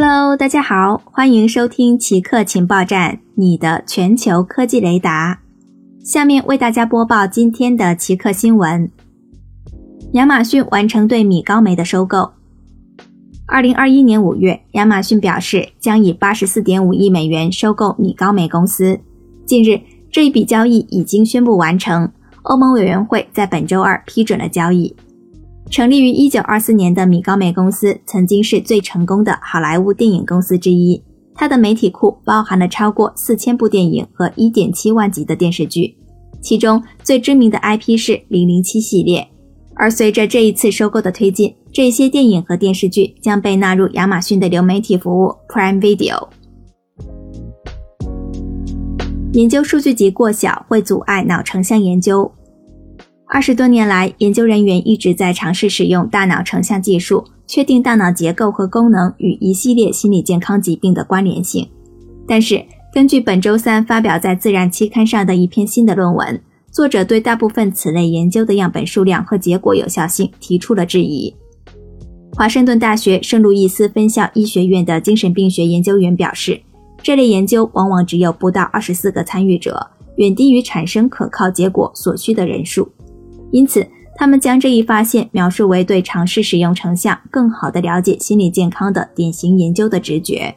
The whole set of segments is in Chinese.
Hello，大家好，欢迎收听奇客情报站，你的全球科技雷达。下面为大家播报今天的奇客新闻：亚马逊完成对米高梅的收购。二零二一年五月，亚马逊表示将以八十四点五亿美元收购米高梅公司。近日，这一笔交易已经宣布完成，欧盟委员会在本周二批准了交易。成立于一九二四年的米高梅公司曾经是最成功的好莱坞电影公司之一。它的媒体库包含了超过四千部电影和一点七万集的电视剧，其中最知名的 IP 是《零零七》系列。而随着这一次收购的推进，这些电影和电视剧将被纳入亚马逊的流媒体服务 Prime Video。研究数据集过小会阻碍脑成像研究。二十多年来，研究人员一直在尝试使用大脑成像技术，确定大脑结构和功能与一系列心理健康疾病的关联性。但是，根据本周三发表在《自然》期刊上的一篇新的论文，作者对大部分此类研究的样本数量和结果有效性提出了质疑。华盛顿大学圣路易斯分校医学院的精神病学研究员表示，这类研究往往只有不到二十四个参与者，远低于产生可靠结果所需的人数。因此，他们将这一发现描述为对尝试使用成像更好地了解心理健康的典型研究的直觉。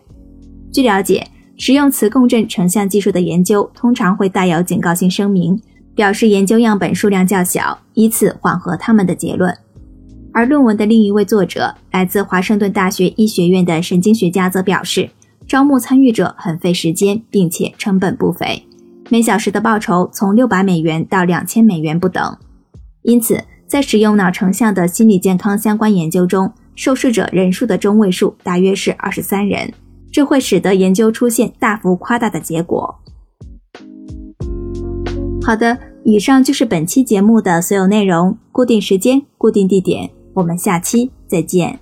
据了解，使用磁共振成像技术的研究通常会带有警告性声明，表示研究样本数量较小，以此缓和他们的结论。而论文的另一位作者，来自华盛顿大学医学院的神经学家则表示，招募参与者很费时间，并且成本不菲，每小时的报酬从六百美元到两千美元不等。因此，在使用脑成像的心理健康相关研究中，受试者人数的中位数大约是二十三人，这会使得研究出现大幅夸大的结果。好的，以上就是本期节目的所有内容。固定时间，固定地点，我们下期再见。